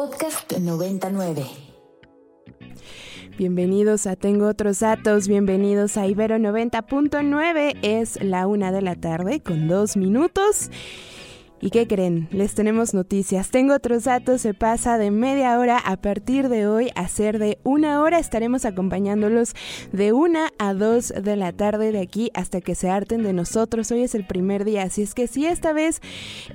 Podcast 99. Bienvenidos a Tengo otros datos, bienvenidos a Ibero 90.9. Es la una de la tarde con dos minutos. ¿Y qué creen? Les tenemos noticias. Tengo otros datos, se pasa de media hora a partir de hoy a ser de una hora. Estaremos acompañándolos de una a dos de la tarde de aquí hasta que se harten de nosotros. Hoy es el primer día, así es que si esta vez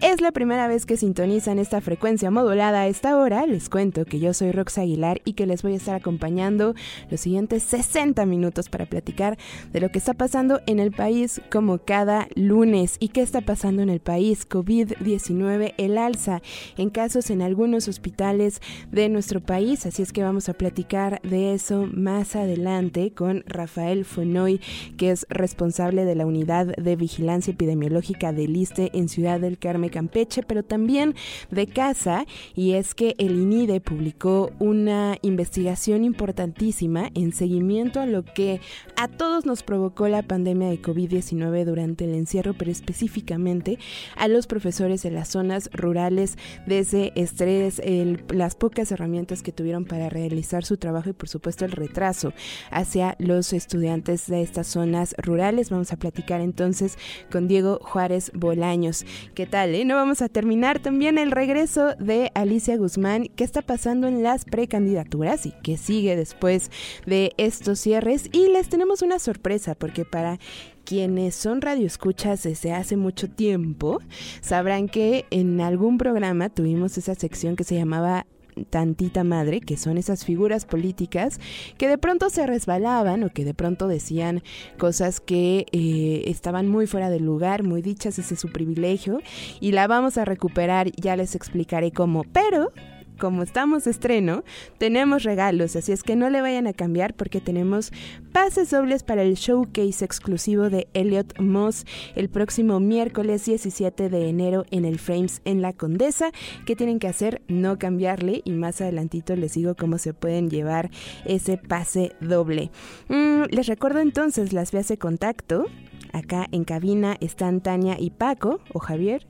es la primera vez que sintonizan esta frecuencia modulada a esta hora, les cuento que yo soy Rox Aguilar y que les voy a estar acompañando los siguientes 60 minutos para platicar de lo que está pasando en el país como cada lunes. ¿Y qué está pasando en el país? COVID 19 el alza en casos en algunos hospitales de nuestro país, así es que vamos a platicar de eso más adelante con Rafael Fonoy, que es responsable de la unidad de vigilancia epidemiológica del ISTE en Ciudad del Carmen, Campeche, pero también de casa, y es que el INIDE publicó una investigación importantísima en seguimiento a lo que a todos nos provocó la pandemia de COVID-19 durante el encierro, pero específicamente a los profesores en las zonas rurales de ese estrés, las pocas herramientas que tuvieron para realizar su trabajo y por supuesto el retraso hacia los estudiantes de estas zonas rurales. Vamos a platicar entonces con Diego Juárez Bolaños. ¿Qué tal? Eh? No vamos a terminar también el regreso de Alicia Guzmán. ¿Qué está pasando en las precandidaturas y qué sigue después de estos cierres? Y les tenemos una sorpresa porque para quienes son radioescuchas desde hace mucho tiempo sabrán que en algún programa tuvimos esa sección que se llamaba tantita madre, que son esas figuras políticas que de pronto se resbalaban o que de pronto decían cosas que eh, estaban muy fuera del lugar, muy dichas, ese es su privilegio, y la vamos a recuperar, ya les explicaré cómo, pero como estamos estreno, tenemos regalos, así es que no le vayan a cambiar porque tenemos pases dobles para el showcase exclusivo de Elliot Moss el próximo miércoles 17 de enero en el Frames en la Condesa. ¿Qué tienen que hacer? No cambiarle y más adelantito les digo cómo se pueden llevar ese pase doble. Mm, les recuerdo entonces las vías de contacto. Acá en cabina están Tania y Paco o Javier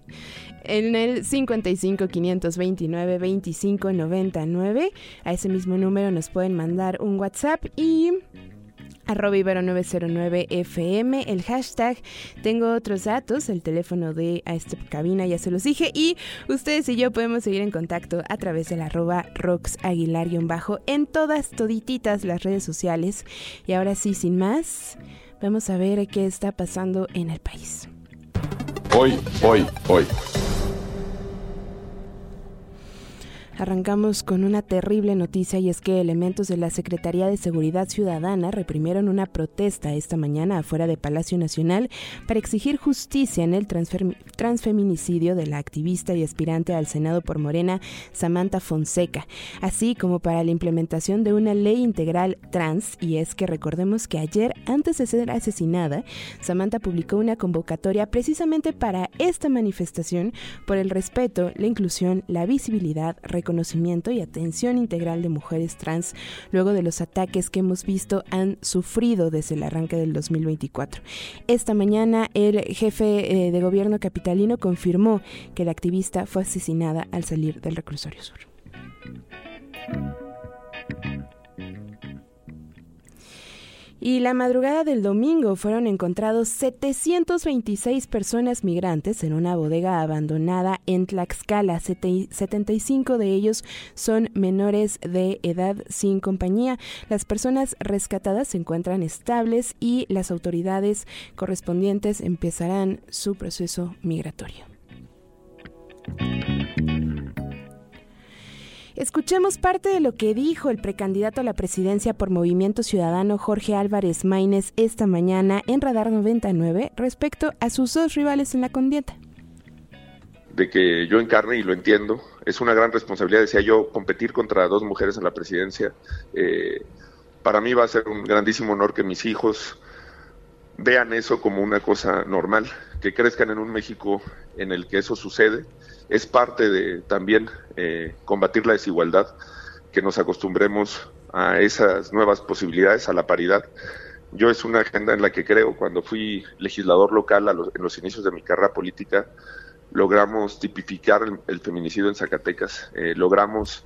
en el 55 529 25 99. A ese mismo número nos pueden mandar un WhatsApp y arroba ibero 909 FM, el hashtag, tengo otros datos, el teléfono de a esta cabina, ya se los dije, y ustedes y yo podemos seguir en contacto a través del arroba roxaguilar-bajo en todas, todititas las redes sociales. Y ahora sí, sin más, vamos a ver qué está pasando en el país. Hoy, hoy, hoy. Arrancamos con una terrible noticia y es que elementos de la Secretaría de Seguridad Ciudadana reprimieron una protesta esta mañana afuera de Palacio Nacional para exigir justicia en el transfeminicidio de la activista y aspirante al Senado por Morena, Samantha Fonseca, así como para la implementación de una ley integral trans. Y es que recordemos que ayer, antes de ser asesinada, Samantha publicó una convocatoria precisamente para esta manifestación por el respeto, la inclusión, la visibilidad, conocimiento y atención integral de mujeres trans luego de los ataques que hemos visto han sufrido desde el arranque del 2024. Esta mañana el jefe eh, de gobierno capitalino confirmó que la activista fue asesinada al salir del reclusorio sur. Y la madrugada del domingo fueron encontrados 726 personas migrantes en una bodega abandonada en Tlaxcala. 75 de ellos son menores de edad sin compañía. Las personas rescatadas se encuentran estables y las autoridades correspondientes empezarán su proceso migratorio. Escuchemos parte de lo que dijo el precandidato a la presidencia por Movimiento Ciudadano Jorge Álvarez Maínez esta mañana en Radar 99 respecto a sus dos rivales en la contienda. De que yo encarne y lo entiendo, es una gran responsabilidad, decía yo, competir contra dos mujeres en la presidencia. Eh, para mí va a ser un grandísimo honor que mis hijos vean eso como una cosa normal, que crezcan en un México en el que eso sucede es parte de también eh, combatir la desigualdad, que nos acostumbremos a esas nuevas posibilidades, a la paridad. Yo es una agenda en la que creo, cuando fui legislador local en los inicios de mi carrera política, logramos tipificar el, feminicidio en Zacatecas, eh, logramos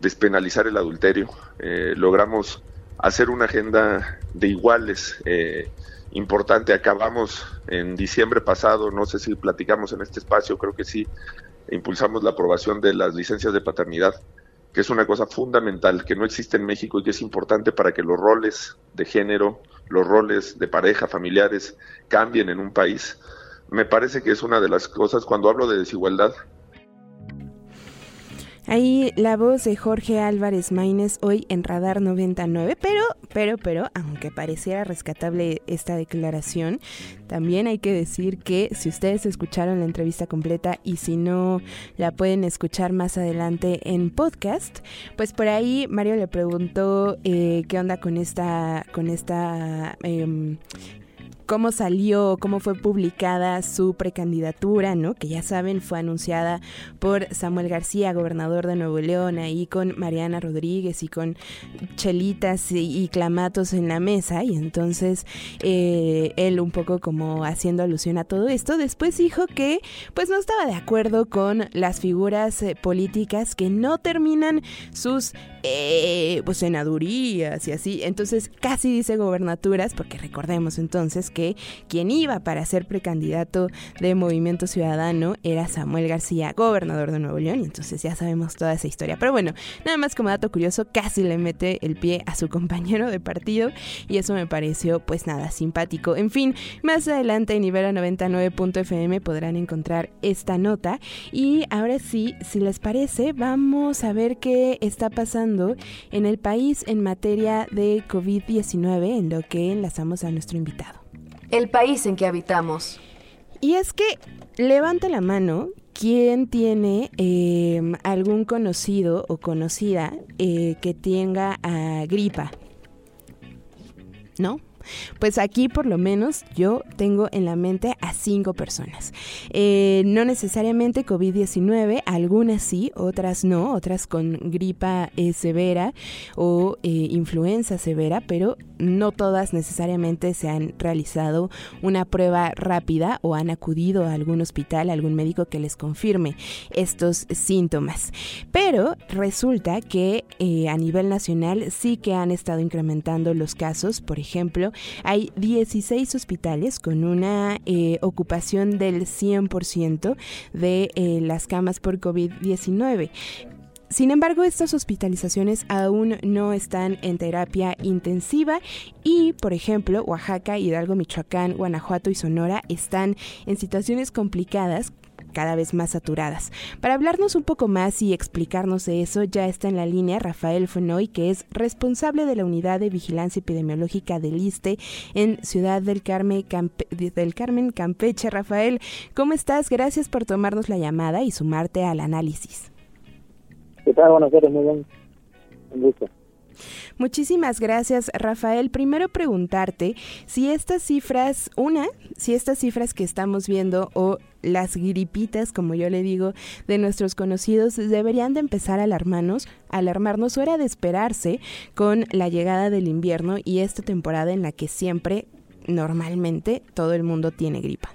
despenalizar el adulterio, eh, logramos hacer una agenda de iguales eh, importante. Acabamos en diciembre pasado, no sé si platicamos en este espacio, creo que sí, impulsamos la aprobación de las licencias de paternidad, que es una cosa fundamental, que no existe en México y que es importante para que los roles de género, los roles de pareja, familiares, cambien en un país. Me parece que es una de las cosas, cuando hablo de desigualdad, Ahí la voz de Jorge Álvarez Maínez hoy en Radar 99, pero, pero, pero, aunque pareciera rescatable esta declaración, también hay que decir que si ustedes escucharon la entrevista completa y si no la pueden escuchar más adelante en podcast, pues por ahí Mario le preguntó eh, qué onda con esta, con esta eh, cómo salió, cómo fue publicada su precandidatura, ¿no? Que ya saben, fue anunciada por Samuel García, gobernador de Nuevo León, ahí con Mariana Rodríguez y con chelitas y, clamatos en la mesa. Y entonces eh, él un poco como haciendo alusión a todo esto, después dijo que pues no estaba de acuerdo con las figuras eh, políticas que no terminan sus eh, pues senadurías y así. Entonces casi dice gobernaturas, porque recordemos entonces que quien iba para ser precandidato de Movimiento Ciudadano era Samuel García, gobernador de Nuevo León, y entonces ya sabemos toda esa historia. Pero bueno, nada más como dato curioso, casi le mete el pie a su compañero de partido y eso me pareció pues nada simpático. En fin, más adelante en Ibero 99.fm podrán encontrar esta nota y ahora sí, si les parece, vamos a ver qué está pasando en el país en materia de COVID-19, en lo que enlazamos a nuestro invitado. El país en que habitamos. Y es que levanta la mano quien tiene em, algún conocido o conocida eh, que tenga a gripa. ¿No? Pues aquí por lo menos yo tengo en la mente a cinco personas. Eh, no necesariamente COVID-19, algunas sí, otras no, otras con gripa eh, severa o eh, influenza severa, pero no todas necesariamente se han realizado una prueba rápida o han acudido a algún hospital, a algún médico que les confirme estos síntomas. Pero resulta que a nivel nacional sí que han estado incrementando los casos, por ejemplo, hay 16 hospitales con una eh, ocupación del 100% de eh, las camas por COVID-19. Sin embargo, estas hospitalizaciones aún no están en terapia intensiva y, por ejemplo, Oaxaca, Hidalgo, Michoacán, Guanajuato y Sonora están en situaciones complicadas cada vez más saturadas. Para hablarnos un poco más y explicarnos de eso, ya está en la línea Rafael Fonoy, que es responsable de la Unidad de Vigilancia Epidemiológica del ISTE en Ciudad del Carmen, del Carmen Campeche. Rafael, ¿cómo estás? Gracias por tomarnos la llamada y sumarte al análisis. ¿Qué tal? Buenas muy bien. Un gusto. Muchísimas gracias, Rafael. Primero preguntarte si estas cifras, una, si estas cifras que estamos viendo o las gripitas, como yo le digo, de nuestros conocidos deberían de empezar a alarmarnos, alarmarnos o era de esperarse con la llegada del invierno y esta temporada en la que siempre, normalmente, todo el mundo tiene gripa.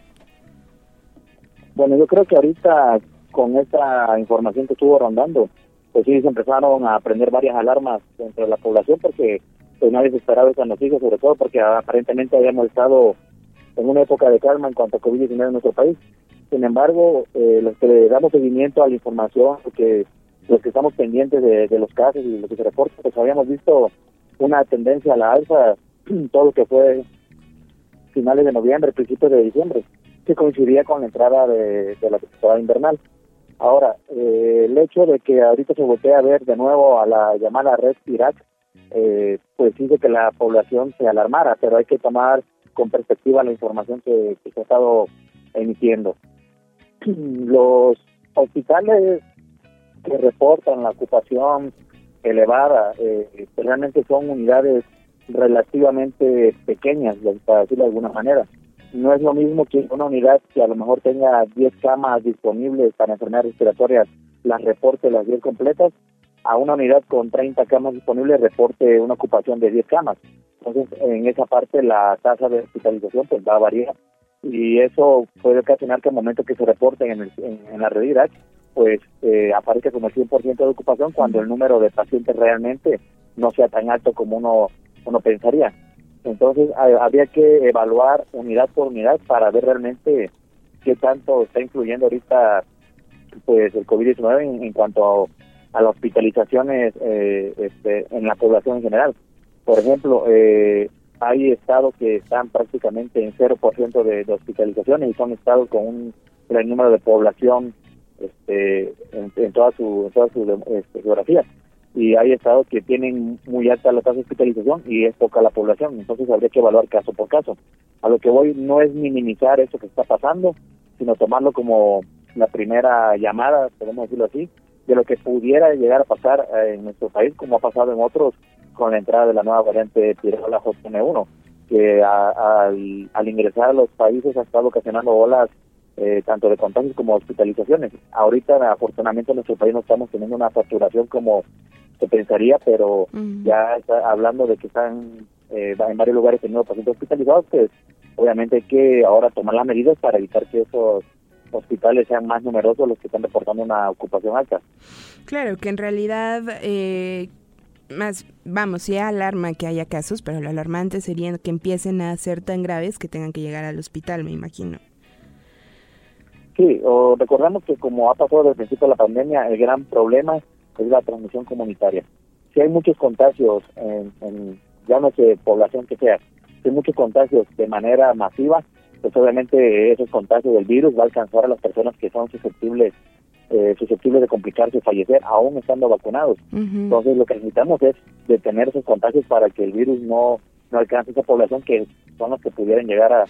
Bueno, yo creo que ahorita con esta información que estuvo rondando, pues sí se empezaron a prender varias alarmas dentro de la población porque pues nadie se esperaba esa noticia, sobre todo porque aparentemente habíamos estado en una época de calma en cuanto a COVID-19 en nuestro país. Sin embargo, eh, los que le damos seguimiento a la información, porque los que estamos pendientes de, los casos y los que se reportan, pues habíamos visto una tendencia a la alza todo lo que fue finales de noviembre, principios de diciembre, que coincidía con la entrada de, de la temporada invernal. Ahora, eh, el hecho de que ahorita se voltee a ver de nuevo a la llamada red Irak, eh, pues dice que la población se alarmara, pero hay que tomar con perspectiva la información que, se ha estado emitiendo. Los hospitales que reportan la ocupación elevada, eh, pues realmente son unidades relativamente pequeñas, para decirlo de alguna manera no es lo mismo que una unidad que a lo mejor tenga 10 camas disponibles para enfermedades respiratorias, las reporte las 10 completas, a una unidad con 30 camas disponibles reporte una ocupación de 10 camas. Entonces, en esa parte la tasa de hospitalización pues va a variar. y eso puede ocasionar que al momento que se reporten en, en, la realidad, pues eh, aparezca como el 100% de ocupación cuando el número de pacientes realmente no sea tan alto como uno, uno pensaría. Entonces habría que evaluar unidad por unidad para ver realmente qué tanto está influyendo ahorita pues el COVID-19 en, cuanto a, las hospitalizaciones eh, este, en la población en general. Por ejemplo, eh, hay estados que están prácticamente en 0% de, de hospitalizaciones y son estados con un gran número de población este, en, toda su, en toda su este, geografía y hay estados que tienen muy alta la tasa de hospitalización y es poca la población, entonces habría que evaluar caso por caso. A lo que voy no es minimizar eso que está pasando, sino tomarlo como la primera llamada, podemos decirlo así, de lo que pudiera llegar a pasar eh, en nuestro país, como ha pasado en otros con la entrada de la nueva variante Pirola JN1, que al, ingresar a los países ha estado ocasionando olas eh, tanto de contagios como hospitalizaciones. Ahorita, afortunadamente, en nuestro país no estamos teniendo una saturación como se pensaría, pero ya está hablando de que están eh, en varios lugares teniendo pacientes hospitalizados, pues obviamente hay que ahora tomar las medidas para evitar que esos hospitales sean más numerosos los que están reportando una ocupación alta. Claro, que en realidad eh, más, vamos, sí alarma que haya casos, pero lo alarmante sería que empiecen a ser tan graves que tengan que llegar al hospital, me imagino. Sí, o recordamos que como ha pasado desde el principio de la pandemia, el gran problema es la transmisión comunitaria. Si hay muchos contagios en, en sé, población que sea, si hay muchos contagios de manera masiva, pues obviamente esos contagios del virus va a alcanzar a las personas que son susceptibles eh, susceptibles de complicarse y fallecer aún estando vacunados. Entonces lo que necesitamos es detener esos contagios para que el virus no, no alcance esa población que son los que pudieran llegar a,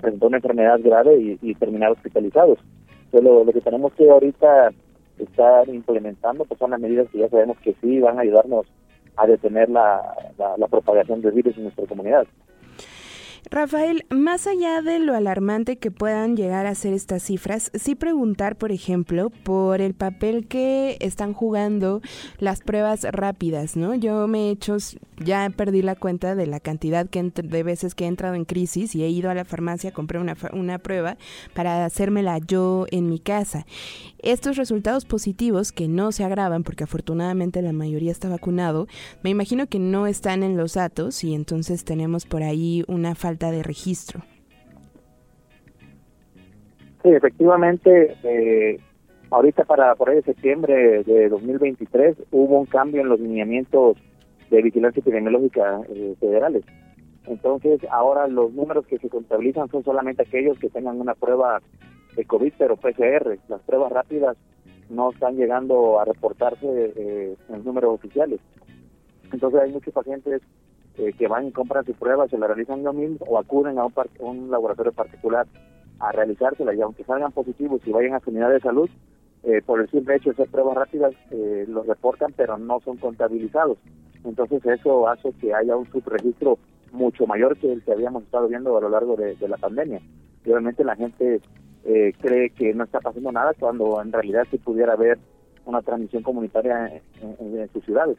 presentar una enfermedad grave y, terminar hospitalizados. Entonces lo, que tenemos que ahorita estar implementando pues son las medidas que ya sabemos que sí van a ayudarnos a detener la, la propagación del virus en nuestra comunidad. Rafael, más allá de lo alarmante que puedan llegar a ser estas cifras, sí preguntar, por ejemplo, por el papel que están jugando las pruebas rápidas, ¿no? Yo me he hecho, ya perdí la cuenta de la cantidad que de veces que he entrado en crisis y he ido a la farmacia, compré una, una prueba para hacérmela yo en mi casa. Estos resultados positivos, que no se agravan porque afortunadamente la mayoría está vacunado, me imagino que no están en los datos y entonces tenemos por ahí una falta de registro. Sí, efectivamente, eh, ahorita para por ahí de septiembre de 2023 hubo un cambio en los lineamientos de vigilancia epidemiológica eh, federales. Entonces, ahora los números que se contabilizan son solamente aquellos que tengan una prueba de COVID, pero PCR. Las pruebas rápidas no están llegando a reportarse eh, en números oficiales. Entonces hay muchos pacientes eh, que van y compran su prueba, se la realizan ellos mismos o acuden a un, un laboratorio particular a realizársela y aunque salgan positivos y vayan a su unidad de salud, eh, por el simple hecho de hacer pruebas rápidas eh, los reportan pero no son contabilizados. Entonces eso hace que haya un subregistro mucho mayor que el que habíamos estado viendo a lo largo de, de la pandemia. Y obviamente la gente eh, cree que no está pasando nada cuando en realidad sí pudiera haber una transmisión comunitaria en sus ciudades.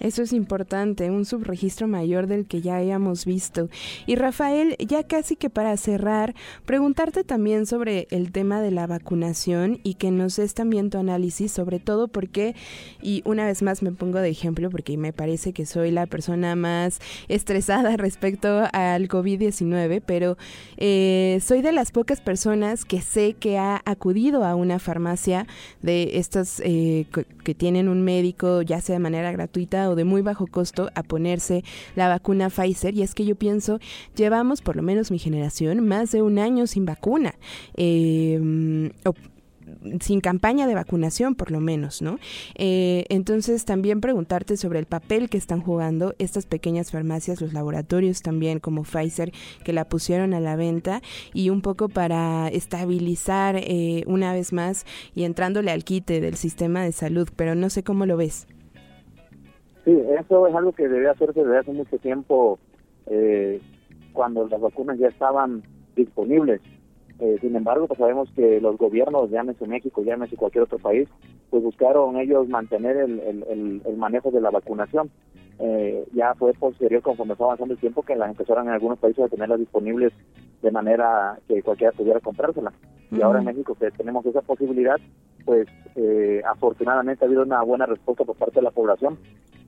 Eso es importante, un subregistro mayor del que ya hayamos visto. Y Rafael, ya casi que para cerrar, preguntarte también sobre el tema de la vacunación y que nos des también tu análisis, sobre todo porque, y una vez más me pongo de ejemplo porque me parece que soy la persona más estresada respecto al COVID-19, pero eh, soy de las pocas personas que sé que ha acudido a una farmacia de estas eh, que tienen un médico, ya sea de manera gratuita o de muy bajo costo a ponerse la vacuna Pfizer. Y es que yo pienso, llevamos, por lo menos mi generación, más de un año sin vacuna. Eh, sin campaña de vacunación por lo menos, ¿no? Eh, entonces también preguntarte sobre el papel que están jugando estas pequeñas farmacias, los laboratorios también como Pfizer que la pusieron a la venta y un poco para estabilizar eh, una vez más y entrándole al quite del sistema de salud, pero no sé cómo lo ves. Sí, eso es algo que debe hacerse desde hace mucho tiempo eh, cuando las vacunas ya estaban disponibles. Eh, sin embargo, pues sabemos que los gobiernos, llámese México, llámese cualquier otro país, pues buscaron ellos mantener el, el, el, manejo de la vacunación. eh, ya fue posterior conforme fue avanzando el tiempo que las empezaron en algunos países a tenerlas disponibles de manera que cualquiera pudiera comprársela. Y ahora en México que tenemos esa posibilidad, pues eh, afortunadamente ha habido una buena respuesta por parte de la población,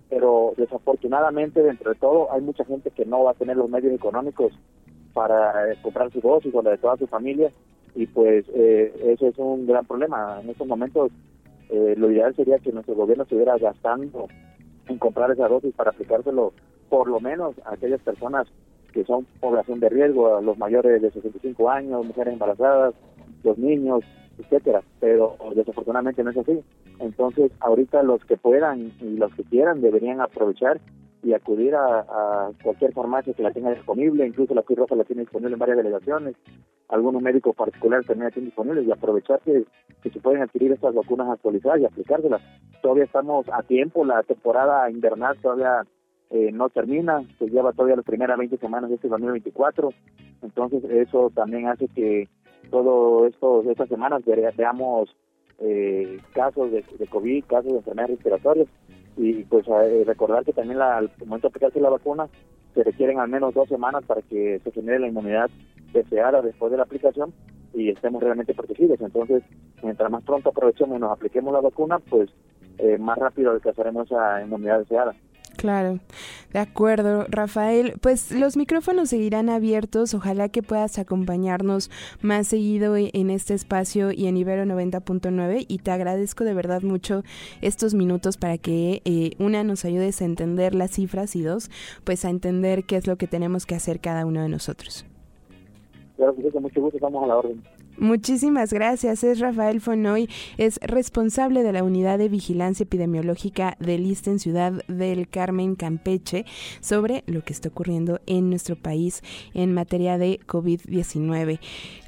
pero desafortunadamente dentro de todo hay mucha gente que no va a tener los medios económicos para eh, comprar su dosis o la de toda su familia y pues eh, eso es un gran problema. En estos momentos eh, lo ideal sería que nuestro gobierno estuviera gastando en comprar esa dosis para aplicárselo por lo menos a aquellas personas que son población de riesgo, a los mayores de 65 años, mujeres embarazadas, los niños, etcétera, pero desafortunadamente no es así. Entonces, ahorita los que puedan y los que quieran deberían aprovechar y acudir a, cualquier farmacia que la tenga disponible, incluso la Cruz Roja la tiene disponible en varias delegaciones, algunos médicos particulares también la tienen disponibles y aprovechar que, se pueden adquirir estas vacunas actualizadas y aplicárselas. Todavía estamos a tiempo, la temporada invernal todavía eh, no termina, se lleva todavía las primeras 20 semanas de este 2024, entonces eso también hace que todo esto, estas semanas veamos eh, casos de, de COVID, casos de enfermedades respiratorias y pues eh, recordar que también la, al momento de aplicarse la vacuna se requieren al menos dos semanas para que se genere la inmunidad deseada después de la aplicación y estemos realmente protegidos. Entonces, mientras más pronto aprovechemos y nos apliquemos la vacuna, pues eh, más rápido alcanzaremos esa inmunidad deseada. Claro, de acuerdo, Rafael. Pues los micrófonos seguirán abiertos. Ojalá que puedas acompañarnos más seguido e-, en este espacio y en Ibero 90.9. Y te agradezco de verdad mucho estos minutos para que, eh, una, nos ayudes a entender las cifras y dos, pues a entender qué es lo que tenemos que hacer cada uno de nosotros. Claro con mucho gusto, estamos a la orden. Muchísimas gracias. Es Rafael Fonoy, es responsable de la Unidad de Vigilancia Epidemiológica del ISTE en Ciudad del Carmen, Campeche, sobre lo que está ocurriendo en nuestro país en materia de COVID-19.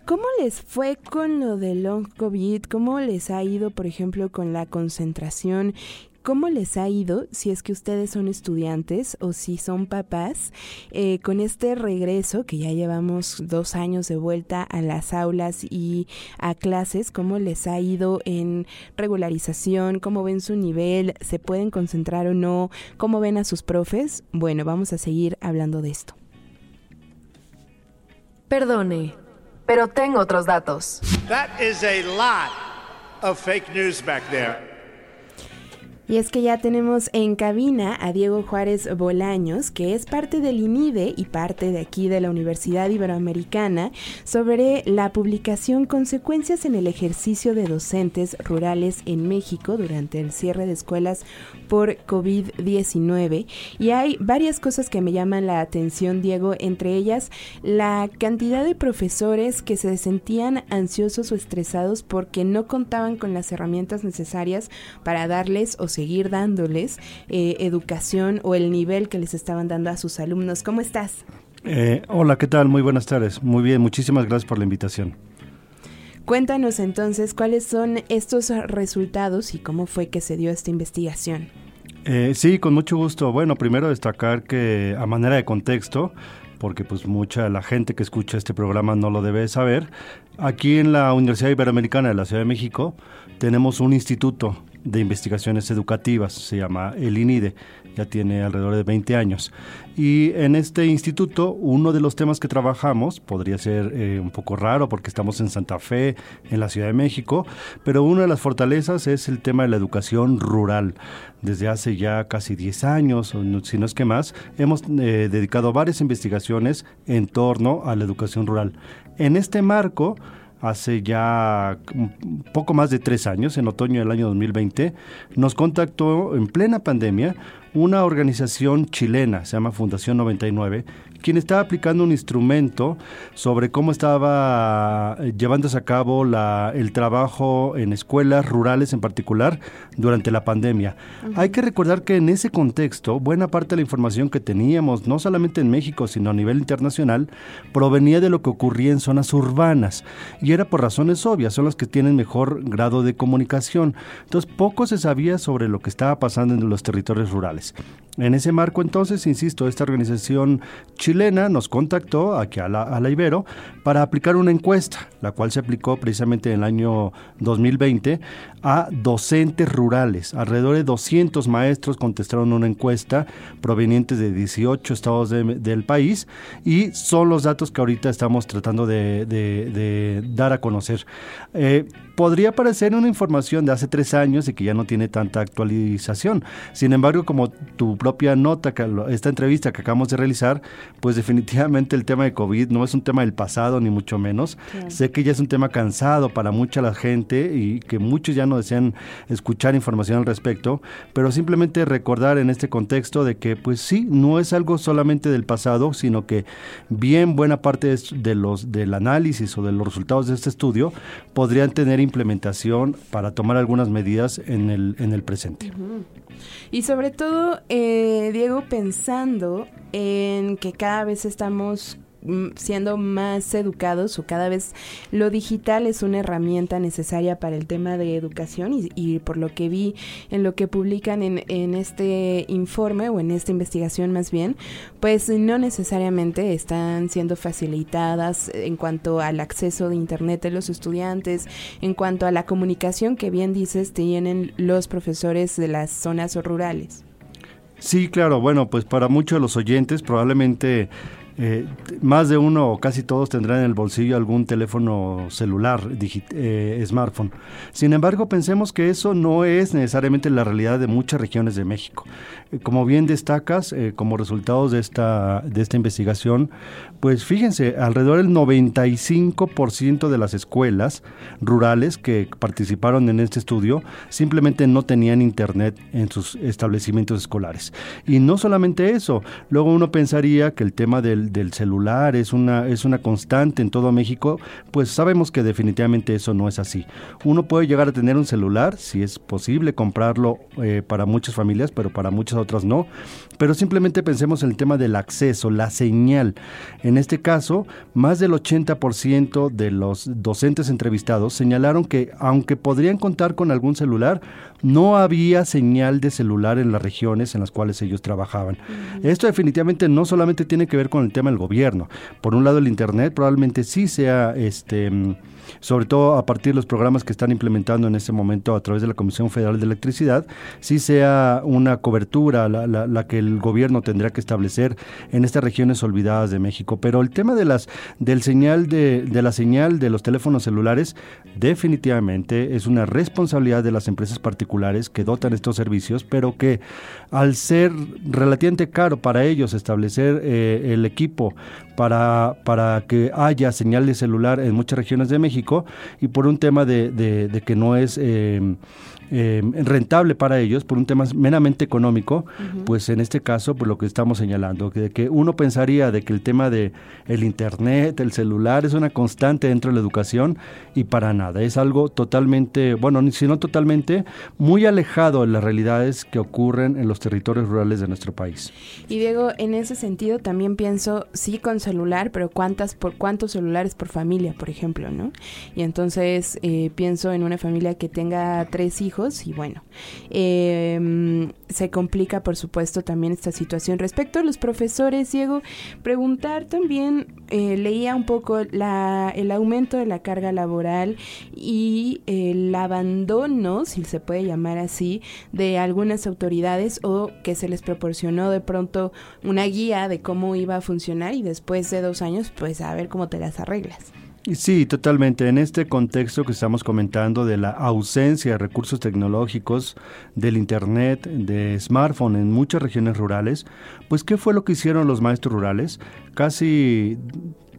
¿Cómo les fue con lo de long COVID? ¿Cómo les ha ido, por ejemplo, con la concentración? ¿Cómo les ha ido, si es que ustedes son estudiantes o si son papás, eh, con este regreso que ya llevamos dos años de vuelta a las aulas y a clases? ¿Cómo les ha ido en regularización? ¿Cómo ven su nivel? ¿Se pueden concentrar o no? ¿Cómo ven a sus profes? Bueno, vamos a seguir hablando de esto. Perdone, pero tengo otros datos. That is a lot of fake news back there. Y es que ya tenemos en cabina a Diego Juárez Bolaños, que es parte del INIDE y parte de aquí de la Universidad Iberoamericana, sobre la publicación Consecuencias en el ejercicio de docentes rurales en México durante el cierre de escuelas por COVID-19. Y hay varias cosas que me llaman la atención, Diego, entre ellas la cantidad de profesores que se sentían ansiosos o estresados porque no contaban con las herramientas necesarias para darles o seguir dándoles eh, educación o el nivel que les estaban dando a sus alumnos. ¿Cómo estás? Eh, hola, ¿qué tal? Muy buenas tardes. Muy bien, muchísimas gracias por la invitación. Cuéntanos entonces cuáles son estos resultados y cómo fue que se dio esta investigación. Eh, sí, con mucho gusto. Bueno, primero destacar que a manera de contexto, porque pues mucha la gente que escucha este programa no lo debe saber, aquí en la Universidad Iberoamericana de la Ciudad de México tenemos un instituto de investigaciones educativas, se llama el INIDE, ya tiene alrededor de 20 años. Y en este instituto, uno de los temas que trabajamos, podría ser eh, un poco raro porque estamos en Santa Fe, en la Ciudad de México, pero una de las fortalezas es el tema de la educación rural. Desde hace ya casi 10 años, si no es que más, hemos eh, dedicado varias investigaciones en torno a la educación rural. En este marco, hace ya poco más de tres años, en otoño del año 2020, nos contactó en plena pandemia una organización chilena, se llama Fundación 99, quien estaba aplicando un instrumento sobre cómo estaba eh, llevándose a cabo la, el trabajo en escuelas rurales en particular durante la pandemia. Hay que recordar que en ese contexto, buena parte de la información que teníamos, no solamente en México, sino a nivel internacional, provenía de lo que ocurría en zonas urbanas. Y era por razones obvias, son las que tienen mejor grado de comunicación. Entonces, poco se sabía sobre lo que estaba pasando en los territorios rurales. En ese marco, entonces, insisto, esta organización chilena nos contactó aquí a la, a la Ibero para aplicar una encuesta, la cual se aplicó precisamente en el año 2020 a docentes rurales. Alrededor de 200 maestros contestaron una encuesta provenientes de 18 estados del país y son los datos que ahorita estamos tratando de, dar a conocer. Eh, podría parecer una información de hace tres años y que ya no tiene tanta actualización. Sin embargo, como tu propia nota, esta entrevista que acabamos de realizar, pues definitivamente el tema de COVID no es un tema del pasado, ni mucho menos. Sé que ya es un tema cansado para mucha la gente y que muchos ya no desean escuchar información al respecto, pero simplemente recordar en este contexto de que, pues sí, no es algo solamente del pasado, sino que bien buena parte de los, del análisis o de los resultados de este estudio podrían tener implementación para tomar algunas medidas en el, en el presente. Y sobre todo, eh, Diego, pensando en que cada vez estamos siendo más educados o cada vez lo digital es una herramienta necesaria para el tema de educación y, por lo que vi en lo que publican en, en, este informe o en esta investigación más bien, pues no necesariamente están siendo facilitadas en cuanto al acceso de Internet de los estudiantes, en cuanto a la comunicación que bien dices tienen los profesores de las zonas rurales. Sí, claro, bueno, pues para muchos de los oyentes probablemente eh, más de uno o casi todos tendrán en el bolsillo algún teléfono celular, eh, smartphone. Sin embargo, pensemos que eso no es necesariamente la realidad de muchas regiones de México. Eh, como bien destacas, como resultados de esta, de esta investigación, pues fíjense, alrededor del 95% de las escuelas rurales que participaron en este estudio simplemente no tenían internet en sus establecimientos escolares. Y no solamente eso, luego uno pensaría que el tema del del, celular es una, es una constante en todo México, pues sabemos que definitivamente eso no es así. Uno puede llegar a tener un celular, si es posible comprarlo eh, para muchas familias, pero para muchas otras no. Pero simplemente pensemos en el tema del acceso, la señal. Este caso, más del 80% de los docentes entrevistados señalaron que aunque podrían contar con algún celular, no había señal de celular en las regiones en las cuales ellos trabajaban. Esto definitivamente no solamente tiene que ver con el tema del gobierno. Por un lado, el Internet probablemente sí sea este sobre todo a partir de los programas que están implementando en este momento a través de la Comisión Federal de Electricidad, sí sea una cobertura la, la, que el gobierno tendrá que establecer en estas regiones olvidadas de México. Pero el tema de las del señal de, de la señal de los teléfonos celulares definitivamente es una responsabilidad de las empresas particulares que dotan estos servicios, pero que al ser relativamente caro para ellos establecer eh, el equipo para, para que haya señal de celular en muchas regiones de México y por un tema de, de, que no es eh, eh, rentable para ellos por un tema meramente económico, pues en este caso, por lo que estamos señalando, que, que uno pensaría de que el tema de el internet, el celular es una constante dentro de la educación y para nada, es algo totalmente, bueno, si no totalmente, muy alejado de las realidades que ocurren en los territorios rurales de nuestro país. Y Diego, en ese sentido también pienso, sí con celular, pero cuántas por cuántos celulares por familia, por ejemplo, ¿no? Y entonces eh, pienso en una familia que tenga tres hijos, y bueno, em, se complica por supuesto también esta situación. Respecto a los profesores, Diego, preguntar también, eh, leía un poco la, el aumento de la carga laboral y el abandono, si se puede llamar así, de algunas autoridades o que se les proporcionó de pronto una guía de cómo iba a funcionar y después de dos años, pues a ver cómo te las arreglas. Sí, totalmente. En este contexto que estamos comentando de la ausencia de recursos tecnológicos, del Internet, de smartphone en muchas regiones rurales, pues ¿qué fue lo que hicieron los maestros rurales? Casi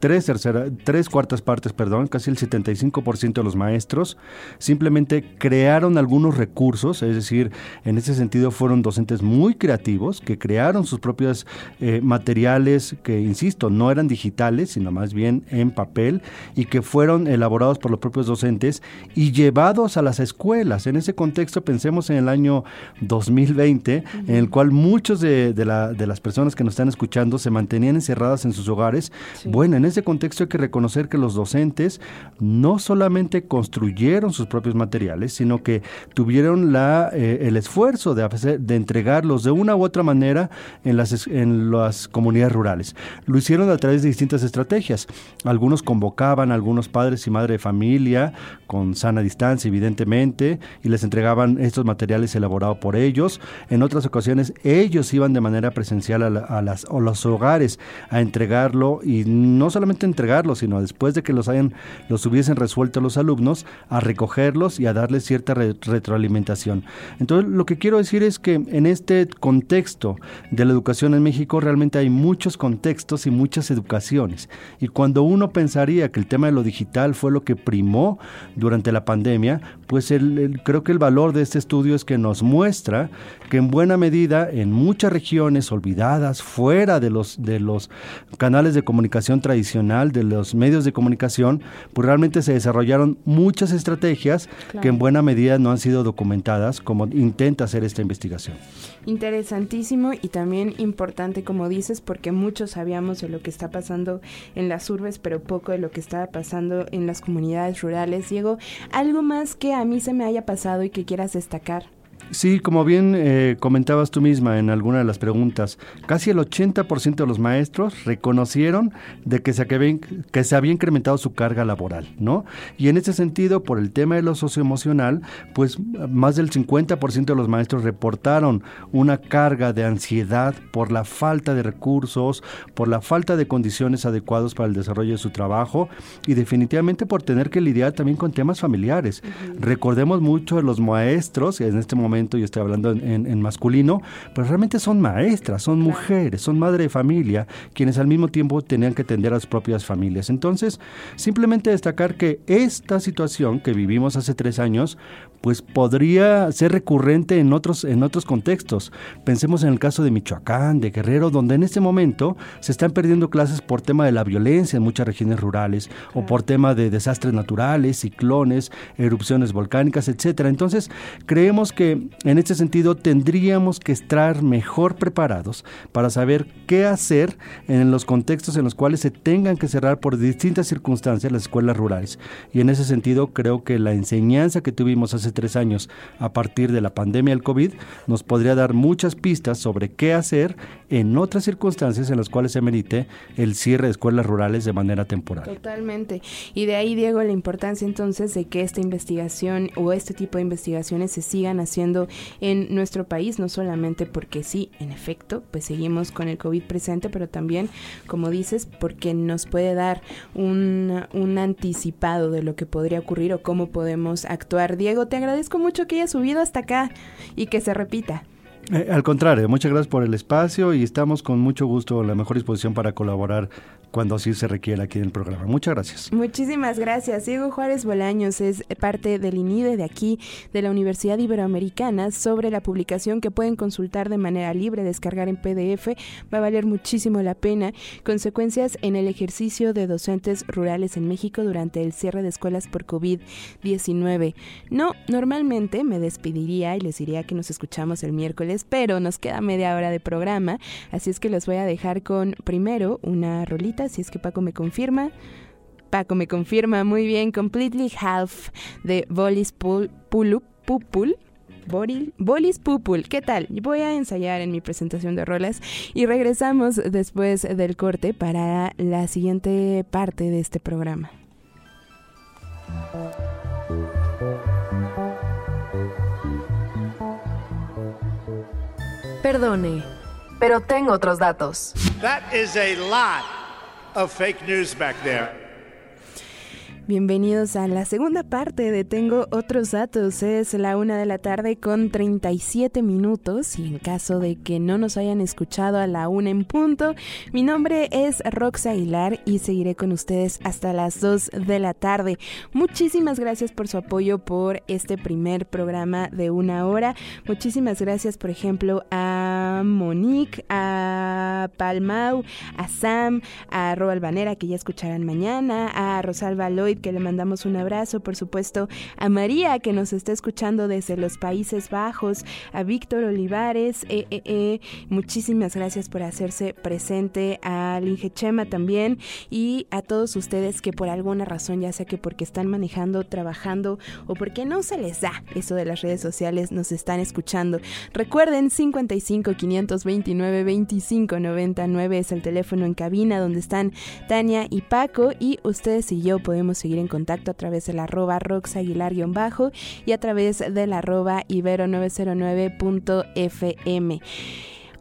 tres, tercera, tres cuartas partes, perdón, casi el 75% de los maestros simplemente crearon algunos recursos, es decir, en ese sentido fueron docentes muy creativos que crearon sus propios eh, materiales que, insisto, no eran digitales, sino más bien en papel y que fueron elaborados por los propios docentes y llevados a las escuelas. En ese contexto pensemos en el año 2020, en el cual muchos de, de, la, de, las personas que nos están escuchando se mantenían encerradas en sus hogares. Bueno, en ese contexto hay que reconocer que los docentes no solamente construyeron sus propios materiales, sino que tuvieron la, eh, el esfuerzo de, de entregarlos de una u otra manera en las, en las comunidades rurales. Lo hicieron a través de distintas estrategias. Algunos convocaban a algunos padres y madres de familia con sana distancia, evidentemente, y les entregaban estos materiales elaborados por ellos. En otras ocasiones, ellos iban de manera presencial a, las, a los hogares a entregarlo y no solamente entregarlo, sino después de que los hayan, los hubiesen resuelto los alumnos, a recogerlos y a darles cierta retroalimentación. Entonces, lo que quiero decir es que en este contexto de la educación en México realmente hay muchos contextos y muchas educaciones. Y cuando uno pensaría que el tema de lo digital fue lo que primó durante la pandemia, pues el, creo que el valor de este estudio es que nos muestra que en buena medida en muchas regiones olvidadas, fuera de los, de los canales de comunicación tradicional, de los medios de comunicación, pues realmente se desarrollaron muchas estrategias que en buena medida no han sido documentadas como intenta hacer esta investigación. Interesantísimo y también importante, como dices, porque muchos sabíamos de lo que está pasando en las urbes, pero poco de lo que estaba pasando en las comunidades rurales. Diego, ¿algo más que a mí se me haya pasado y que quieras destacar? Sí, como bien eh, comentabas tú misma en alguna de las preguntas, casi el 80% de los maestros reconocieron de que se, que se había incrementado su carga laboral, ¿no? Y en ese sentido, por el tema de lo socioemocional, pues más del 50% de los maestros reportaron una carga de ansiedad por la falta de recursos, por la falta de condiciones adecuadas para el desarrollo de su trabajo y definitivamente por tener que lidiar también con temas familiares. Recordemos mucho de los maestros en este momento y estoy hablando en, masculino, pero realmente son maestras, son mujeres, son madre de familia, quienes al mismo tiempo tenían que atender a sus propias familias. Entonces, simplemente destacar que esta situación que vivimos hace tres años, pues podría ser recurrente en otros, en otros contextos. Pensemos en el caso de Michoacán, de Guerrero, donde en este momento se están perdiendo clases por tema de la violencia en muchas regiones rurales o por tema de desastres naturales, ciclones, erupciones volcánicas, etcétera. Entonces, creemos que en este sentido tendríamos que estar mejor preparados para saber qué hacer en los contextos en los cuales se tengan que cerrar por distintas circunstancias las escuelas rurales. Y en ese sentido creo que la enseñanza que tuvimos hace tres años a partir de la pandemia del COVID nos podría dar muchas pistas sobre qué hacer en otras circunstancias en las cuales se merite el cierre de escuelas rurales de manera temporal. Totalmente. Y de ahí, Diego, la importancia entonces de que esta investigación o este tipo de investigaciones se sigan haciendo en nuestro país, no solamente porque sí, en efecto, pues seguimos con el COVID presente, pero también, como dices, porque nos puede dar un, un anticipado de lo que podría ocurrir o cómo podemos actuar. Diego, te agradezco mucho que hayas subido hasta acá y que se repita. Eh, al contrario, muchas gracias por el espacio y estamos con mucho gusto, la mejor disposición para colaborar cuando así se requiera aquí en el programa. Muchas gracias. Muchísimas gracias. Diego Juárez Bolaños es parte del INIDE de aquí, de la Universidad Iberoamericana, sobre la publicación que pueden consultar de manera libre, descargar en PDF. Va a valer muchísimo la pena. Consecuencias en el ejercicio de docentes rurales en México durante el cierre de escuelas por COVID-19. No, normalmente me despediría y les diría que nos escuchamos el miércoles, pero nos queda media hora de programa, así es que los voy a dejar con primero una rolita si es que Paco me confirma. Paco me confirma muy bien, Completely Half de Bolis Pupul. Bolis Pupul, ¿qué tal? Voy a ensayar en mi presentación de rolas y regresamos después del corte para la siguiente parte de este programa. Perdone, pero tengo otros datos. That is a lot of fake news back there. Bienvenidos a la segunda parte de Tengo otros datos. Es la una de la tarde con 37 minutos y en caso de que no nos hayan escuchado a la una en punto, mi nombre es Rox Aguilar y seguiré con ustedes hasta las 2 de la tarde. Muchísimas gracias por su apoyo por este primer programa de una hora. Muchísimas gracias, por ejemplo, a Monique, a Palmau, a Sam, a Roa Albanera, que ya escucharán mañana, a Rosalba Lloyd, que le mandamos un abrazo, por supuesto, a María, que nos está escuchando desde los Países Bajos, a Víctor Olivares, eh, eh, eh, muchísimas gracias por hacerse presente, a Linge Chema también, y a todos ustedes que por alguna razón, ya sea que porque están manejando, trabajando o porque no se les da eso de las redes sociales, nos están escuchando. Recuerden, 55 529 25 99 es el teléfono en cabina donde están Tania y Paco y ustedes y yo podemos seguir en contacto a través de la arroba roxaguilar-bajo y a través de la arroba ibero909.fm.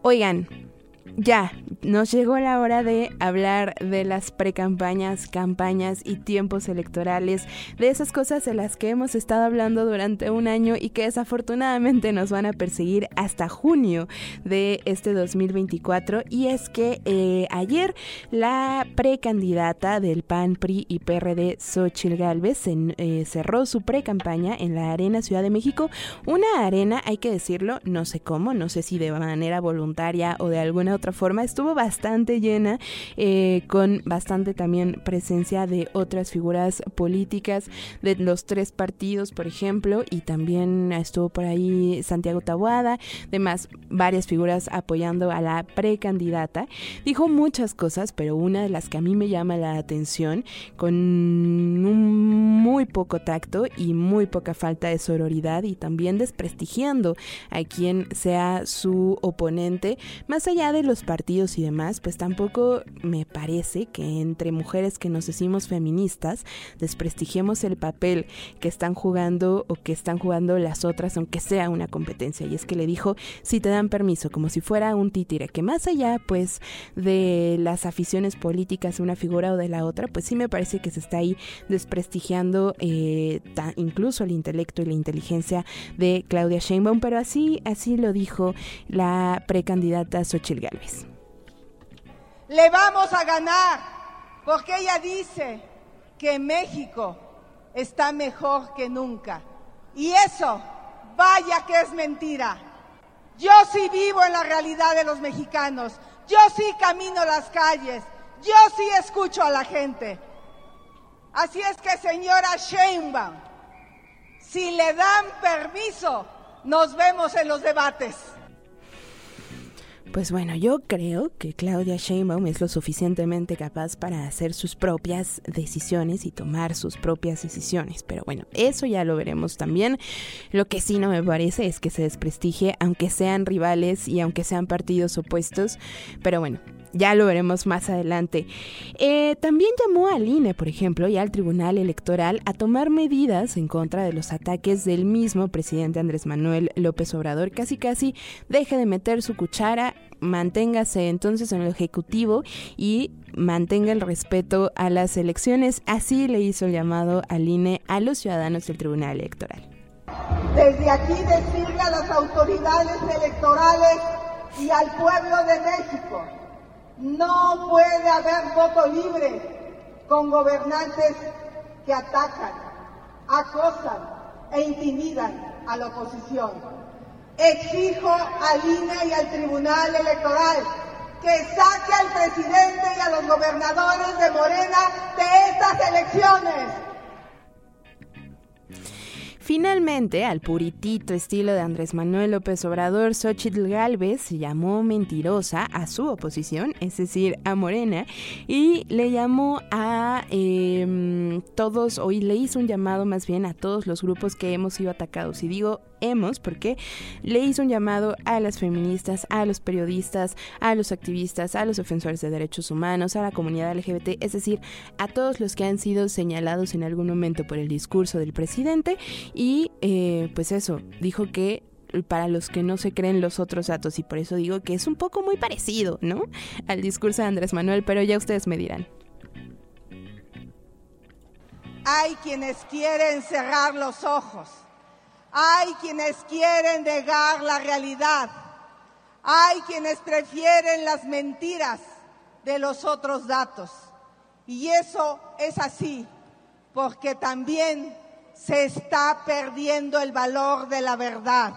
Oigan, ya, nos llegó la hora de hablar de las precampañas, campañas y tiempos electorales, de esas cosas de las que hemos estado hablando durante un año y que desafortunadamente nos van a perseguir hasta junio de este 2024. Y es que eh, ayer la precandidata del PAN, PRI y PRD, Xochil Gálvez, eh, cerró su precampaña en la Arena Ciudad de México. Una arena, hay que decirlo, no sé cómo, no sé si de manera voluntaria o de alguna otra forma, estuvo bastante llena, eh, con bastante también presencia de otras figuras políticas de los tres partidos, por ejemplo, y también estuvo por ahí Santiago Tabuada, además varias figuras apoyando a la precandidata. Dijo muchas cosas, pero una de las que a mí me llama la atención, con un muy poco tacto y muy poca falta de sororidad y también desprestigiando a quien sea su oponente, más allá de los partidos y demás, pues tampoco me parece que entre mujeres que nos decimos feministas desprestigiemos el papel que están jugando o que están jugando las otras, aunque sea una competencia. Y es que le dijo, si te dan permiso, como si fuera un títere, que más allá pues de las aficiones políticas de una figura o de la otra, pues sí me parece que se está ahí desprestigiando eh, incluso el intelecto y la inteligencia de Claudia Sheinbaum, pero así, así lo dijo la precandidata Xochil Le vamos a ganar porque ella dice que México está mejor que nunca. Y eso, vaya que es mentira. Yo sí vivo en la realidad de los mexicanos. Yo sí camino las calles. Yo sí escucho a la gente. Así es que, señora Sheinbaum, si le dan permiso, nos vemos en los debates. Pues bueno, yo creo que Claudia Sheinbaum es lo suficientemente capaz para hacer sus propias decisiones y tomar sus propias decisiones. Pero bueno, eso ya lo veremos también. Lo que sí no me parece es que se desprestigie, aunque sean rivales y aunque sean partidos opuestos. Pero bueno, ya lo veremos más adelante. Eh, también llamó al INE, por ejemplo, y al Tribunal Electoral a tomar medidas en contra de los ataques del mismo presidente Andrés Manuel López Obrador. Casi casi deje de meter su cuchara, manténgase entonces en el Ejecutivo y mantenga el respeto a las elecciones. Así le hizo el llamado al INE a los ciudadanos del Tribunal Electoral. Desde aquí decirle a las autoridades electorales y al pueblo de México no puede haber voto libre con gobernantes que atacan, acosan e intimidan a la oposición. Exijo al INE y al Tribunal Electoral que saque al presidente y a los gobernadores de Morena de estas elecciones. Finalmente, al puritito estilo de Andrés Manuel López Obrador, Xochitl Galvez llamó mentirosa a su oposición, es decir, a Morena, y le llamó a em, todos, o le hizo un llamado más bien a todos los grupos que hemos sido atacados. Y digo hemos, porque le hizo un llamado a las feministas, a los periodistas, a los activistas, a los defensores de derechos humanos, a la comunidad LGBT, es decir, a todos los que han sido señalados en algún momento por el discurso del presidente eh, pues eso, dijo que para los que no se creen los otros datos y por eso digo que es un poco muy parecido, ¿no? Al discurso de Andrés Manuel, pero ya ustedes me dirán. Hay quienes quieren cerrar los ojos hay quienes quieren negar la realidad. Hay quienes prefieren las mentiras de los otros datos. Y eso es así porque también se está perdiendo el valor de la verdad.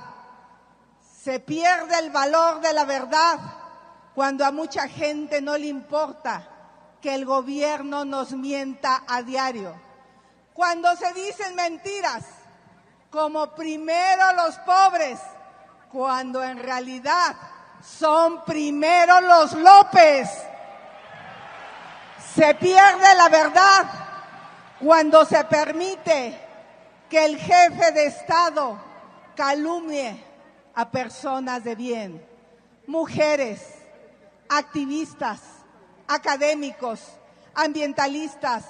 Se pierde el valor de la verdad cuando a mucha gente no le importa que el gobierno nos mienta a diario, cuando se dicen mentiras como primero los pobres, cuando en realidad son primero los López. Se pierde la verdad cuando se permite que el jefe de Estado calumnie a personas de bien, mujeres, activistas, académicos, ambientalistas,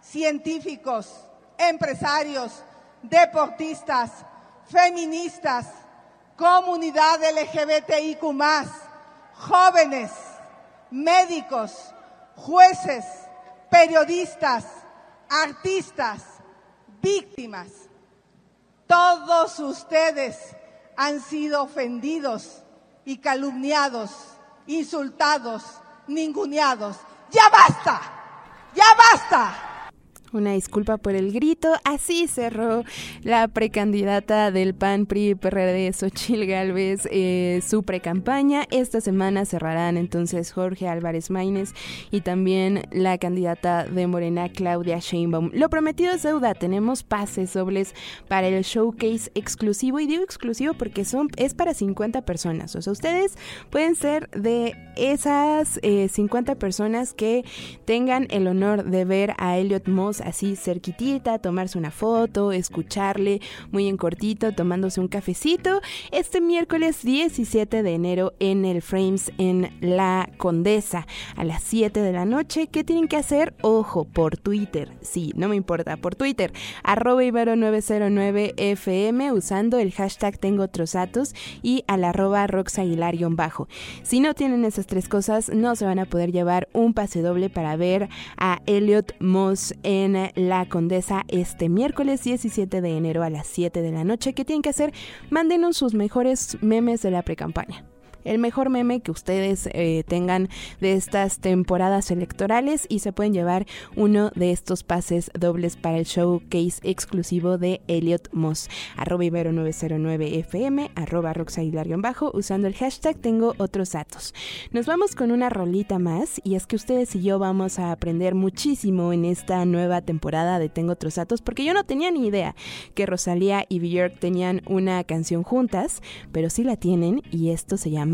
científicos, empresarios, deportistas, feministas, comunidad LGBTIQ, jóvenes, médicos, jueces, periodistas, artistas, víctimas. Todos ustedes han sido ofendidos y calumniados, insultados, ninguneados. ¡Ya basta! ¡Ya basta! Una disculpa por el grito. Así cerró la precandidata del PAN PRI PRD Xochil Gálvez eh, su precampaña. Esta semana cerrarán entonces Jorge Álvarez Maínez y también la candidata de Morena Claudia Sheinbaum. Lo prometido es deuda. Tenemos pases dobles para el showcase exclusivo y digo exclusivo porque son es para 50 personas. O sea, ustedes pueden ser de esas 50 eh, personas que tengan el honor de ver a Elliot Moss así cerquitita, tomarse una foto, escucharle muy en cortito, tomándose un cafecito, este miércoles 17 de enero en el Frames en La Condesa a las 7 de la noche. ¿Qué tienen que hacer? Ojo, por Twitter. Sí, no me importa, por Twitter. Arroba Ibero909FM usando el hashtag Tengo otros datos y al arroba roxaguilar-bajo. Si no tienen esas tres cosas, no se van a poder llevar un pase doble para ver a Elliot Moss en la Condesa este miércoles 17 de enero a las 7 de la noche. ¿Qué tienen que hacer? Mándenos sus mejores memes de la precampaña el mejor meme que ustedes eh, tengan de estas temporadas electorales y se pueden llevar uno de estos pases dobles para el showcase exclusivo de Elliot Moss. Arroba Ibero909FM, arroba bajo usando el hashtag tengo otros datos. Nos vamos con una rolita más y es que ustedes y yo vamos a aprender muchísimo en esta nueva temporada de Tengo otros datos porque yo no tenía ni idea que Rosalía y Björk tenían una canción juntas, pero sí la tienen y esto se llama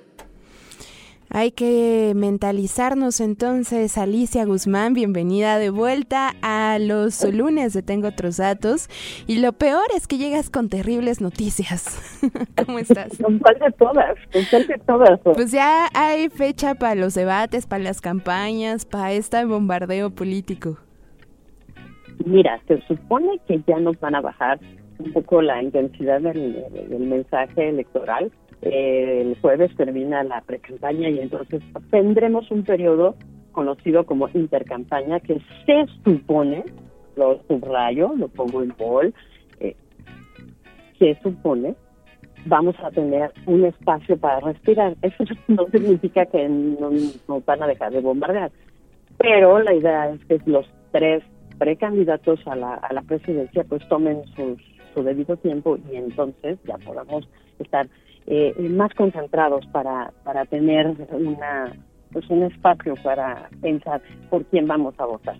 Hay que mentalizarnos entonces, Alicia Guzmán, bienvenida de vuelta a los lunes de Tengo otros datos. Y lo peor es que llegas con terribles noticias. ¿Cómo estás? Con cuál de todas, con cuál de todas. Pues ya hay fecha para los debates, para las campañas, para este bombardeo político. Mira, se supone que ya nos van a bajar un poco la intensidad del, del mensaje electoral el jueves termina la precampaña y entonces tendremos un periodo conocido como intercampaña que se supone, lo subrayo, lo pongo en bol, eh, se supone vamos a tener un espacio para respirar. Eso no significa que no nos van a dejar de bombardear, pero la idea es que los tres precandidatos a la, a la presidencia pues tomen su, su debido tiempo y entonces ya podamos estar eh, más concentrados para, para tener una, pues un espacio para pensar por quién vamos a votar.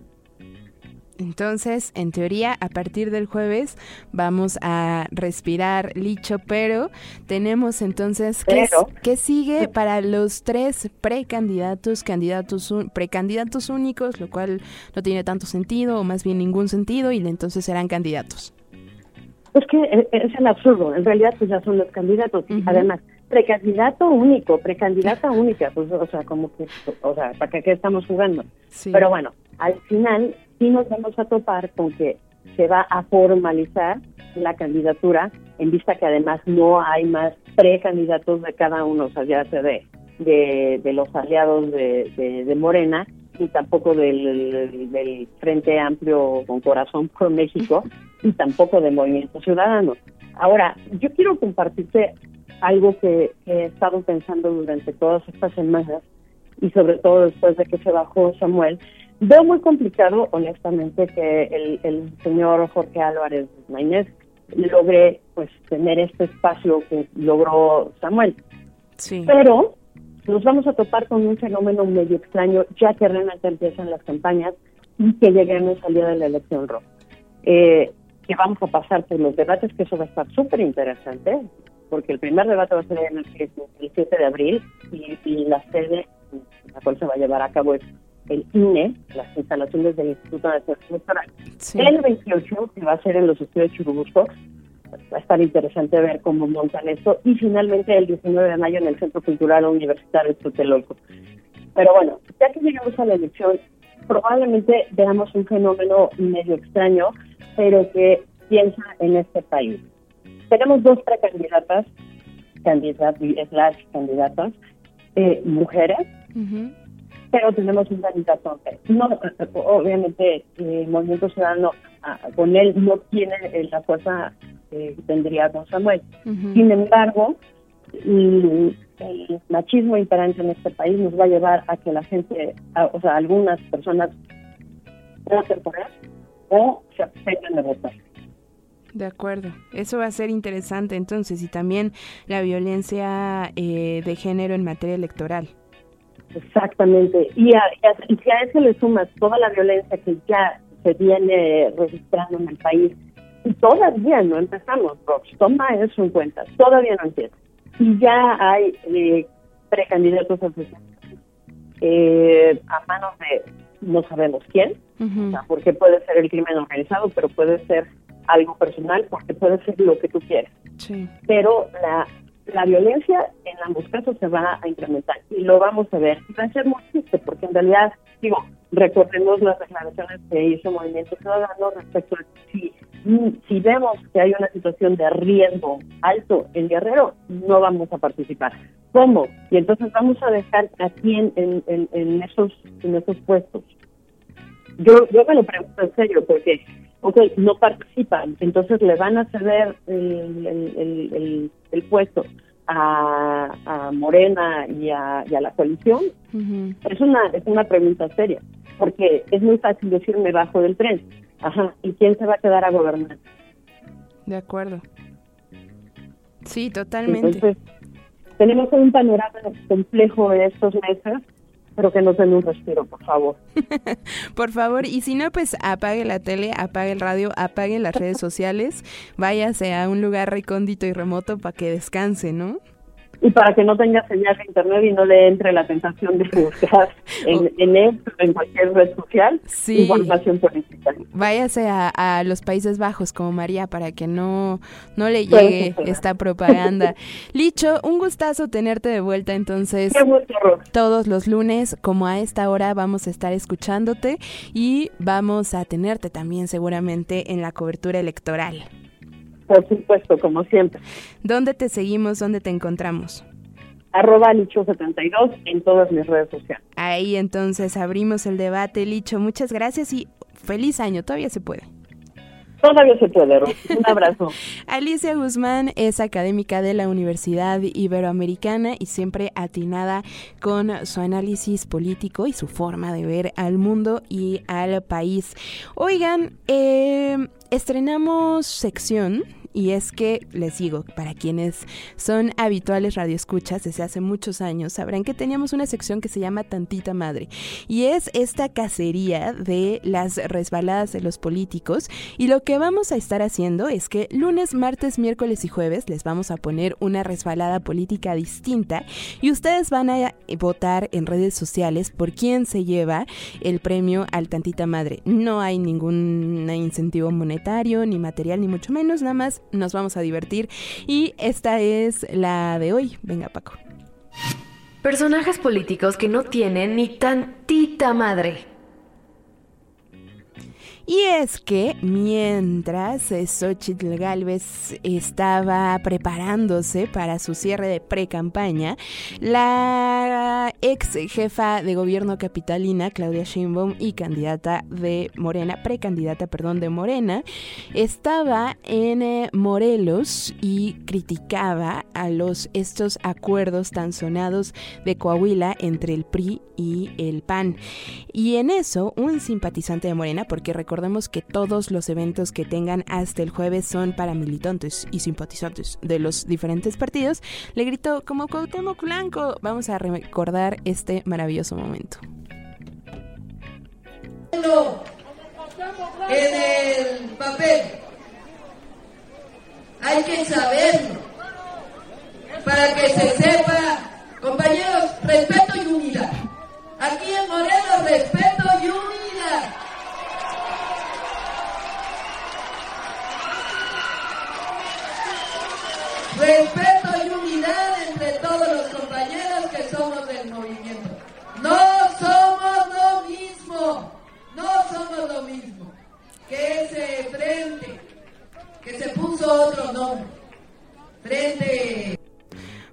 Entonces, en teoría, a partir del jueves vamos a respirar licho, pero tenemos entonces ¿qué, ¿qué sigue para los tres precandidatos, candidatos, precandidatos únicos, lo cual no tiene tanto sentido o más bien ningún sentido y entonces serán candidatos. Es que e, es el absurdo, en realidad pues ya son los candidatos. Además, precandidato único, precandidata única, pues o sea, como que, o sea, ¿para qué, estamos jugando? Pero bueno, al final sí nos vamos a topar con que se va a formalizar la candidatura en vista que además no hay más precandidatos de cada uno, o sea, ya sea de, de, los aliados de, de Morena y tampoco del, del, Frente Amplio con Corazón por México y tampoco del Movimiento Ciudadano. Ahora, yo quiero compartirte algo que, he estado pensando durante todas estas semanas y sobre todo después de que se bajó Samuel, veo muy complicado, honestamente, que el, el señor Jorge Álvarez Maynés logre pues tener este espacio que logró Samuel. Sí. Pero nos vamos a topar con un fenómeno medio extraño ya que realmente empiezan las campañas y que lleguemos al día de la elección roja. Eh, que vamos a pasar por los debates, que eso va a estar súper interesante, porque el primer debate va a ser en el, 7 de abril y, y la sede la cual se va a llevar a cabo es el INE, las instalaciones del Instituto Nacional Electoral. El 28, que va a ser en los estudios Churubusco, va a estar interesante ver cómo montan esto. Y finalmente el 19 de mayo en el Centro Cultural Universitario Tutelolco. Pero bueno, ya que llegamos a la elección, probablemente veamos un fenómeno medio extraño, pero que piensa en este país. Tenemos dos precandidatas, candidatas y slash candidatas, eh, mujeres, pero tenemos un candidato No, obviamente, el Movimiento Ciudadano con él no tiene la fuerza que tendría con Samuel. Sin embargo, el, machismo imperante en este país nos va a llevar a que la gente, o sea, algunas personas voten por él o se abstengan de votar. De acuerdo, eso va a ser interesante entonces y también la violencia eh, de género en materia electoral. Exactamente. Y a, y a, eso le sumas toda la violencia que ya se viene registrando en el país. Y todavía no empezamos, Rox. Toma eso en cuenta. Todavía no empieza. Y ya hay eh, precandidatos a eh, a manos de no sabemos quién, porque puede ser el crimen organizado, pero puede ser algo personal, porque puede ser lo que tú quieras. Sí. Pero la la violencia en ambos casos se va a incrementar y lo vamos a ver. Y va a ser muy triste porque en realidad, digo, recordemos las declaraciones que hizo Movimiento Ciudadano respecto a si, si vemos que hay una situación de riesgo alto en Guerrero, no vamos a participar. ¿Cómo? Y entonces vamos a dejar a quién en, en, esos, en esos puestos. Yo, yo me lo pregunto en serio porque ok, no participan, entonces le van a ceder el, el, puesto a, Morena y a, la coalición, es una es una pregunta seria, porque es muy fácil decirme bajo del tren, ajá, ¿y quién se va a quedar a gobernar? De acuerdo. Sí, totalmente. Entonces, tenemos un panorama complejo de estos meses pero que nos den un respiro, por favor. por favor, y si no, pues apague la tele, apague el radio, apague las redes sociales, váyase a un lugar recóndito y remoto para que descanse, ¿no? Y para que no tenga señal de internet y no le entre la tentación de buscar en, en él, en cualquier red social, información política. Váyase a, los Países Bajos como María para que no, no le llegue esta propaganda. Licho, un gustazo tenerte de vuelta entonces. todos los lunes, como a esta hora, vamos a estar escuchándote y vamos a tenerte también seguramente en la cobertura electoral. Por supuesto, como siempre. ¿Dónde te seguimos? ¿Dónde te encontramos? Arroba Licho72 en todas mis redes sociales. Ahí entonces abrimos el debate, Licho. Muchas gracias y feliz año. Todavía se puede. Todavía se puede, Un abrazo. Alicia Guzmán es académica de la Universidad Iberoamericana y siempre atinada con su análisis político y su forma de ver al mundo y al país. Oigan, eh, estrenamos sección y es que les digo, para quienes son habituales radioescuchas desde hace muchos años, sabrán que teníamos una sección que se llama Tantita Madre y es esta cacería de las resbaladas de los políticos y lo que vamos a estar haciendo es que lunes, martes, miércoles y jueves les vamos a poner una resbalada política distinta y ustedes van a votar en redes sociales por quién se lleva el premio al Tantita Madre. No hay ningún incentivo monetario ni material ni mucho menos, nada más nos vamos a divertir. Y esta es la de hoy. Venga, Paco. Personajes políticos que no tienen ni tantita madre. Y es que mientras Xochitl Galvez estaba preparándose para su cierre de pre-campaña, la ex jefa de gobierno capitalina, Claudia Sheinbaum, y candidata de Morena, precandidata, perdón, de Morena, estaba en eh, Morelos y criticaba a los estos acuerdos tan sonados de Coahuila entre el PRI y el PAN. Y en eso, un simpatizante de Morena, porque recordemos que todos los eventos que tengan hasta el jueves son para militantes y simpatizantes de los diferentes partidos, le gritó como Cuauhtémoc Blanco. Vamos a recordar este maravilloso momento. En el papel hay que saberlo para que se sepa, compañeros, respeto y unidad. Aquí en Morelos, respeto y unidad. Respeto y unidad entre todos los compañeros que somos del movimiento. No somos lo mismo, no somos lo mismo que ese frente que se puso otro nombre. Frente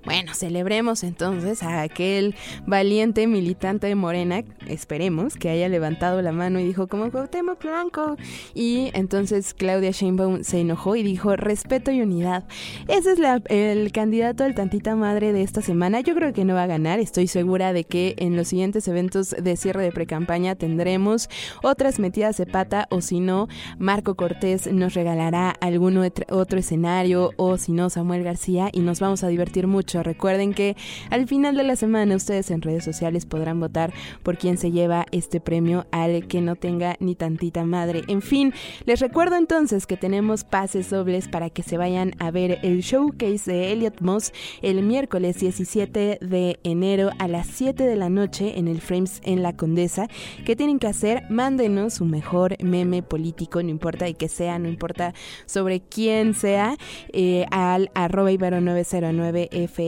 bueno, celebremos entonces a aquel valiente militante de Morena, esperemos que haya levantado la mano y dijo como Cuauhtémoc Blanco y entonces Claudia Sheinbaum se enojó y dijo respeto y unidad. Ese es el candidato al tantita madre de esta semana. Yo creo que no va a ganar, estoy segura de que en los siguientes eventos de cierre de precampaña tendremos otras metidas de pata o si no, Marco Cortés nos regalará algún otro escenario o si no, Samuel García y nos vamos a divertir mucho Recuerden que al final de la semana ustedes en redes sociales podrán votar por quien se lleva este premio al que no tenga ni tantita madre. En fin, les recuerdo entonces que tenemos pases dobles para que se vayan a ver el showcase de Elliot Moss el miércoles 17 de enero a las 7 de la noche en el Frames en la Condesa. ¿Qué tienen que hacer? Mándenos su mejor meme político, no importa de que sea, no importa sobre quién sea, eh, al arroba ibero909f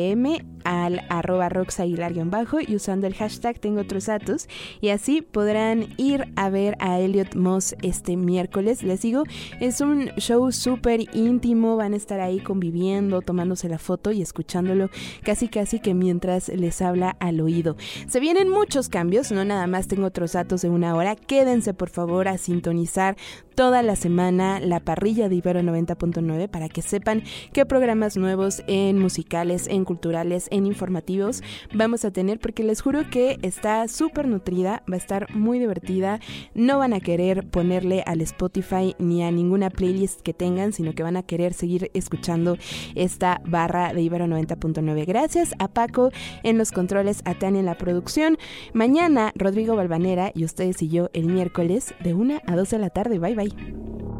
al arroba roxaguilar-bajo y usando el hashtag tengo otros datos y así podrán ir a ver a Elliot Moss este miércoles. Les digo, es un show súper íntimo, van a estar ahí conviviendo, tomándose la foto y escuchándolo casi casi que mientras les habla al oído. Se vienen muchos cambios, no nada más tengo otros datos de una hora, quédense por favor a sintonizar toda la semana la parrilla de Ibero 90.9 para que sepan qué programas nuevos en musicales, en culturales, en informativos vamos a tener porque les juro que está súper nutrida, va a estar muy divertida, no van a querer ponerle al Spotify ni a ninguna playlist que tengan, sino que van a querer seguir escuchando esta barra de Ibero 90.9. Gracias a Paco en los controles, a Tania en la producción. Mañana Rodrigo Balvanera y ustedes y yo el miércoles de 1 a 2 de la tarde. Bye bye.